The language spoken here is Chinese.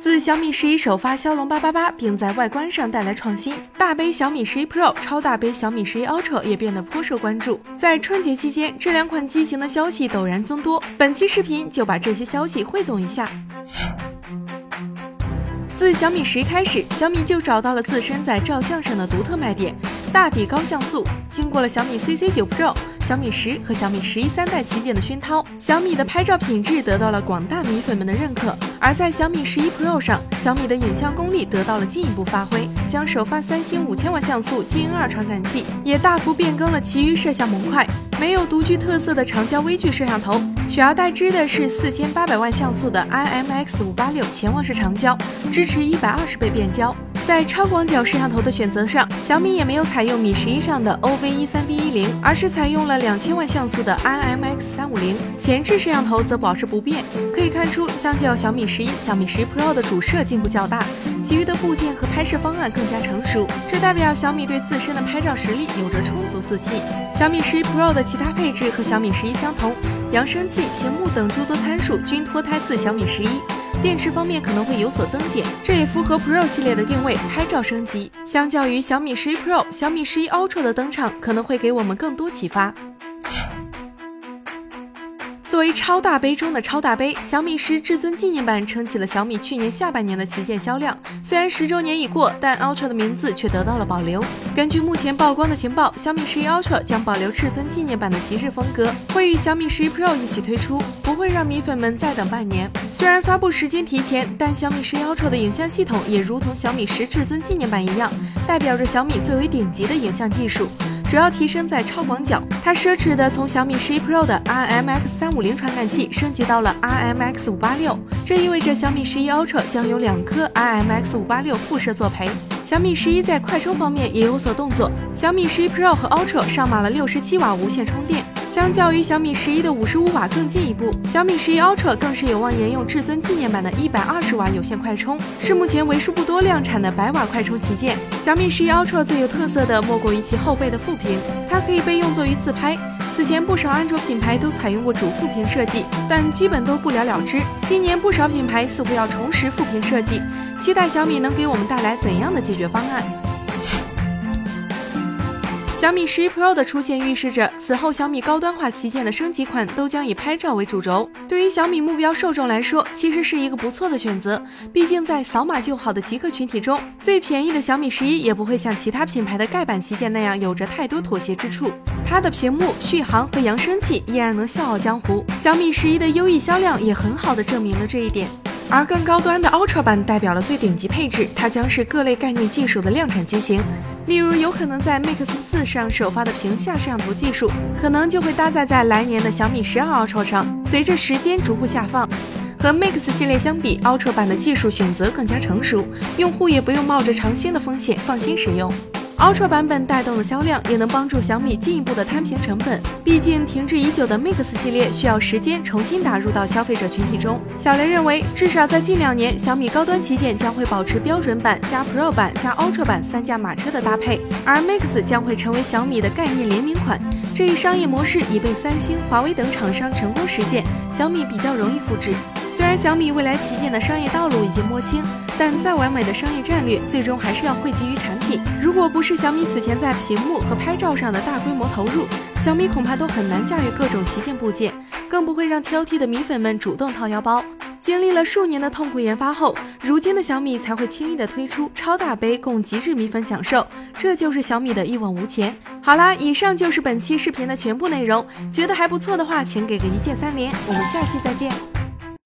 自小米十一首发骁龙八八八，并在外观上带来创新，大杯小米十一 Pro、超大杯小米十一 Ultra 也变得颇受关注。在春节期间，这两款机型的消息陡然增多，本期视频就把这些消息汇总一下。自小米十一开始，小米就找到了自身在照相上的独特卖点——大底高像素。经过了小米 CC 九 Pro。小米十和小米十一三代旗舰的熏陶，小米的拍照品质得到了广大米粉们的认可。而在小米十一 Pro 上，小米的影像功力得到了进一步发挥，将首发三星五千万像素 GN 二传感器也大幅变更了其余摄像模块，没有独具特色的长焦微距摄像头，取而代之的是四千八百万像素的 IMX 五八六潜望式长焦，支持一百二十倍变焦。在超广角摄像头的选择上，小米也没有采用米十一上的 OV 一三 B 一零，而是采用了两千万像素的 IMX 三五零。前置摄像头则保持不变。可以看出，相较小米十一、小米十一 Pro 的主摄进步较大，其余的部件和拍摄方案更加成熟。这代表小米对自身的拍照实力有着充足自信。小米十一 Pro 的其他配置和小米十一相同，扬声器、屏幕等诸多参数均脱胎自小米十一。电池方面可能会有所增减，这也符合 Pro 系列的定位，拍照升级。相较于小米十一 Pro、小米十一 Ultra 的登场，可能会给我们更多启发。作为超大杯中的超大杯，小米十至尊纪念版撑起了小米去年下半年的旗舰销量。虽然十周年已过，但 Ultra 的名字却得到了保留。根据目前曝光的情报，小米十一 Ultra 将保留至尊纪念版的极致风格，会与小米十一 Pro 一起推出，不会让米粉们再等半年。虽然发布时间提前，但小米十一 Ultra 的影像系统也如同小米十至尊纪念版一样，代表着小米最为顶级的影像技术。主要提升在超广角，它奢侈的从小米十一 Pro 的 IMX 三五零传感器升级到了 IMX 五八六，这意味着小米十一 Ultra 将有两颗 IMX 五八六副摄作陪。小米十一在快充方面也有所动作，小米十一 Pro 和 Ultra 上马了六十七瓦无线充电。相较于小米十一的五十五瓦更进一步，小米十一 Ultra 更是有望沿用至尊纪念版的一百二十瓦有线快充，是目前为数不多量产的百瓦快充旗舰。小米十一 Ultra 最有特色的莫过于其后背的副屏，它可以被用作于自拍。此前不少安卓品牌都采用过主副屏设计，但基本都不了了之。今年不少品牌似乎要重拾副屏设计，期待小米能给我们带来怎样的解决方案。小米十一 Pro 的出现预示着，此后小米高端化旗舰的升级款都将以拍照为主轴。对于小米目标受众来说，其实是一个不错的选择。毕竟在扫码就好的极客群体中，最便宜的小米十一也不会像其他品牌的盖板旗舰那样有着太多妥协之处。它的屏幕、续航和扬声器依然能笑傲江湖。小米十一的优异销量也很好的证明了这一点。而更高端的 Ultra 版代表了最顶级配置，它将是各类概念技术的量产机型。例如，有可能在 Mix 四上首发的屏下摄像头技术，可能就会搭载在来年的小米十二 Ultra 上。随着时间逐步下放，和 Mix 系列相比，Ultra 版的技术选择更加成熟，用户也不用冒着尝鲜的风险放心使用。Ultra 版本带动的销量，也能帮助小米进一步的摊平成本。毕竟停滞已久的 Mix 系列需要时间重新打入到消费者群体中。小雷认为，至少在近两年，小米高端旗舰将会保持标准版加 Pro 版加 Ultra 版三驾马车的搭配，而 Mix 将会成为小米的概念联名款。这一商业模式已被三星、华为等厂商成功实践，小米比较容易复制。虽然小米未来旗舰的商业道路已经摸清，但再完美的商业战略，最终还是要汇集于产品。如果不是小米此前在屏幕和拍照上的大规模投入，小米恐怕都很难驾驭各种旗舰部件，更不会让挑剔的米粉们主动掏腰包。经历了数年的痛苦研发后，如今的小米才会轻易的推出超大杯供极致米粉享受，这就是小米的一往无前。好啦，以上就是本期视频的全部内容，觉得还不错的话，请给个一键三连，我们下期再见。